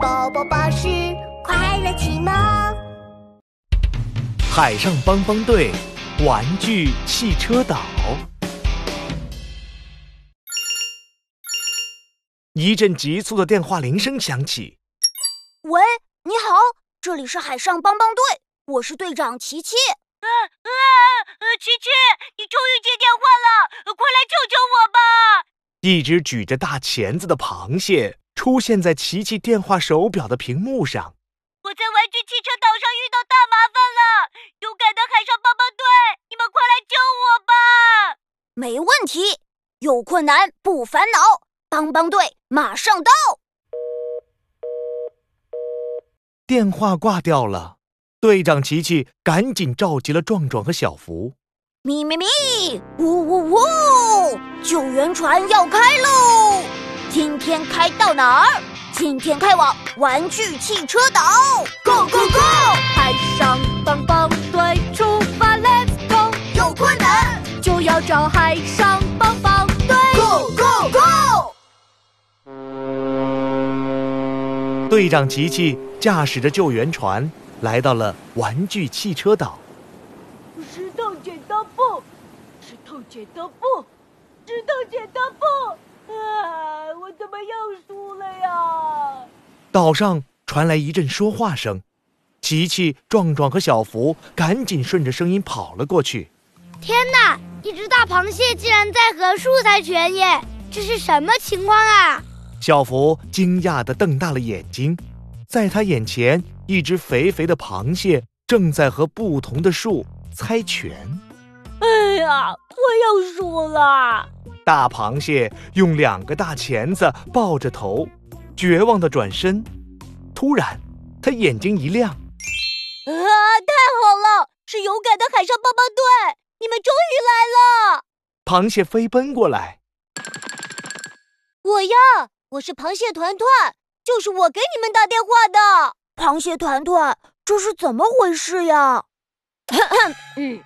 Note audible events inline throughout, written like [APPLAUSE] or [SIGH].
宝宝巴士快乐启蒙。海上帮帮队，玩具汽车岛。一阵急促的电话铃声响起。喂，你好，这里是海上帮帮队，我是队长琪琪。啊啊！琪琪，你终于接电话了，快来救救我吧！一只举着大钳子的螃蟹出现在琪琪电话手表的屏幕上。我在玩具汽车岛上遇到大麻烦了，勇敢的海上帮帮队，你们快来救我吧！没问题，有困难不烦恼，帮帮队马上到。电话挂掉了，队长琪琪赶紧召集了壮壮和小福。咪咪咪，呜呜呜！救援船要开喽！今天开到哪儿？今天开往玩具汽车岛。Go go go！海上帮帮队出发，Let's go！有困难就要找海上帮帮队。Go go go！队长琪琪驾驶着救援船来到了玩具汽车岛。石头剪刀布，石头剪刀布，石头剪刀布！啊，我怎么又输了呀？岛上传来一阵说话声，琪琪、壮壮和小福赶紧顺着声音跑了过去。天哪！一只大螃蟹竟然在和树猜拳耶！这是什么情况啊？小福惊讶地瞪大了眼睛，在他眼前，一只肥肥的螃蟹正在和不同的树猜拳。哎呀，我又输了！大螃蟹用两个大钳子抱着头，绝望地转身。突然，他眼睛一亮，啊，太好了！是勇敢的海上帮帮队，你们终于来了！螃蟹飞奔过来。我呀，我是螃蟹团团，就是我给你们打电话的。螃蟹团团，这是怎么回事呀？嗯，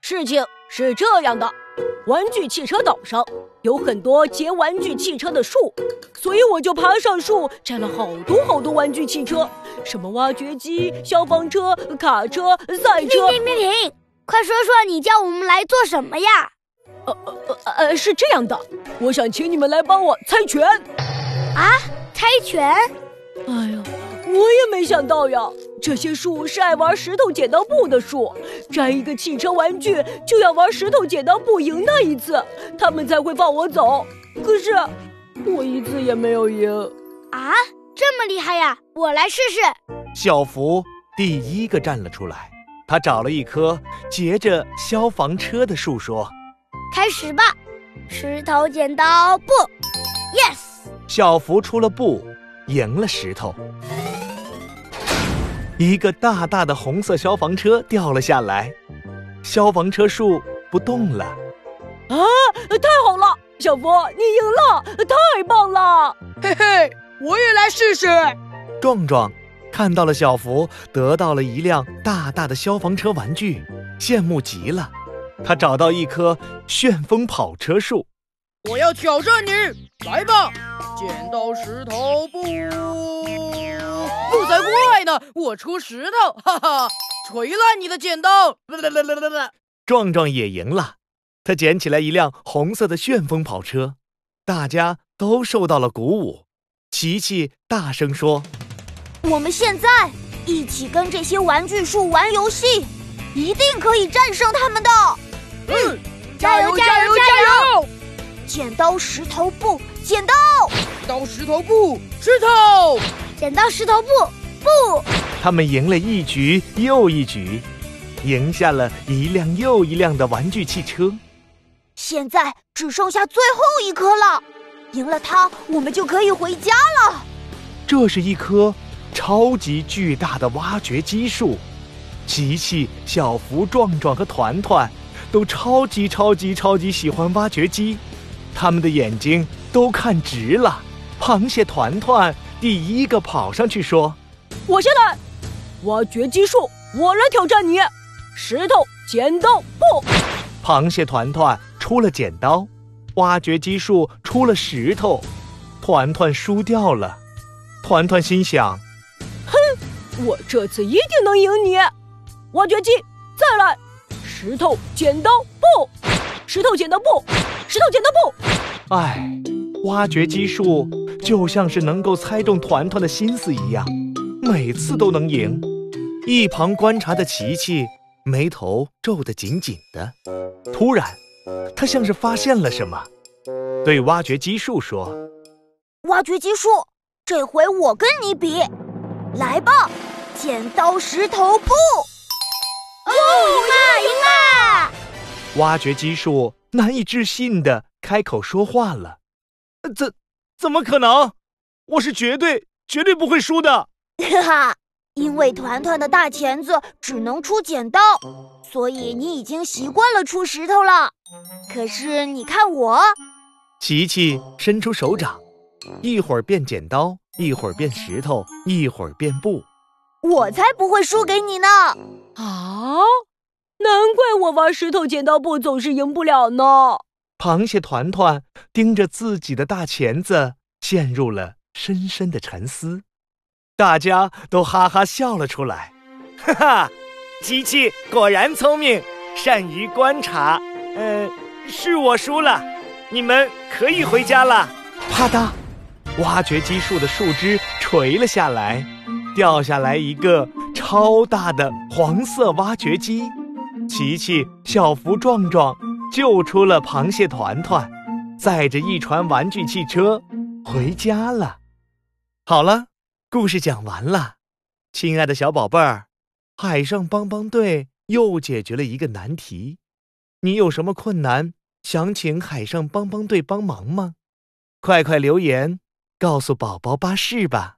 事情是这样的，玩具汽车岛上有很多结玩具汽车的树，所以我就爬上树摘了好多好多玩具汽车，什么挖掘机、消防车、卡车、赛车。停停停停！快说说你叫我们来做什么呀？呃呃呃呃，是这样的，我想请你们来帮我猜拳。啊，猜拳？哎呀，我也没想到呀，这些树是爱玩石头剪刀布的树，摘一个汽车玩具就要玩石头剪刀布赢那一次，他们才会放我走。可是我一次也没有赢。啊，这么厉害呀！我来试试。小福第一个站了出来，他找了一棵结着消防车的树，说。开始吧，石头剪刀布，yes！小福出了布，赢了石头。一个大大的红色消防车掉了下来，消防车树不动了。啊，太好了，小福，你赢了，太棒了！嘿嘿，我也来试试。壮壮看到了小福得到了一辆大大的消防车玩具，羡慕极了。他找到一棵旋风跑车树，我要挑战你，来吧！剪刀石头布，怪呢！我出石头，哈哈，锤烂你的剪刀！[LAUGHS] 壮壮也赢了，他捡起来一辆红色的旋风跑车，大家都受到了鼓舞。琪琪大声说：“我们现在一起跟这些玩具树玩游戏，一定可以战胜他们的！”嗯，加油加油加油！剪刀石头布，剪刀，剪刀石头布，石头，剪刀石头布，布。他们赢了一局又一局，赢下了一辆又一辆的玩具汽车。现在只剩下最后一颗了，赢了它，我们就可以回家了。这是一棵超级巨大的挖掘机树，琪琪、小福、壮壮和团团。都超级超级超级喜欢挖掘机，他们的眼睛都看直了。螃蟹团团第一个跑上去说：“我先来，挖掘机术，我来挑战你。石头剪刀布。”螃蟹团团出了剪刀，挖掘机术出了石头，团团输掉了。团团心想：“哼，我这次一定能赢你！”挖掘机，再来！石头剪刀布，石头剪刀布，石头剪刀布。哎，挖掘机术就像是能够猜中团团的心思一样，每次都能赢。一旁观察的琪琪眉头皱得紧紧的。突然，他像是发现了什么，对挖掘机树说：“挖掘机树，这回我跟你比，来吧，剪刀石头布。”哦，赢了，赢了！挖掘机树难以置信的开口说话了：“怎怎么可能？我是绝对绝对不会输的！”哈 [LAUGHS] 哈，因为团团的大钳子只能出剪刀，所以你已经习惯了出石头了。可是你看我，琪琪伸出手掌，一会儿变剪刀，一会儿变石头，一会儿变布。我才不会输给你呢！啊，难怪我玩石头剪刀布总是赢不了呢。螃蟹团团盯着自己的大钳子，陷入了深深的沉思。大家都哈哈笑了出来。[LAUGHS] 哈哈，机器果然聪明，善于观察。嗯，是我输了，你们可以回家了。啪嗒，挖掘机树的树枝垂了下来。掉下来一个超大的黄色挖掘机，琪琪、小福、壮壮救出了螃蟹团团，载着一船玩具汽车回家了。好了，故事讲完了，亲爱的小宝贝儿，海上帮帮队又解决了一个难题。你有什么困难想请海上帮帮队帮忙吗？快快留言告诉宝宝巴士吧。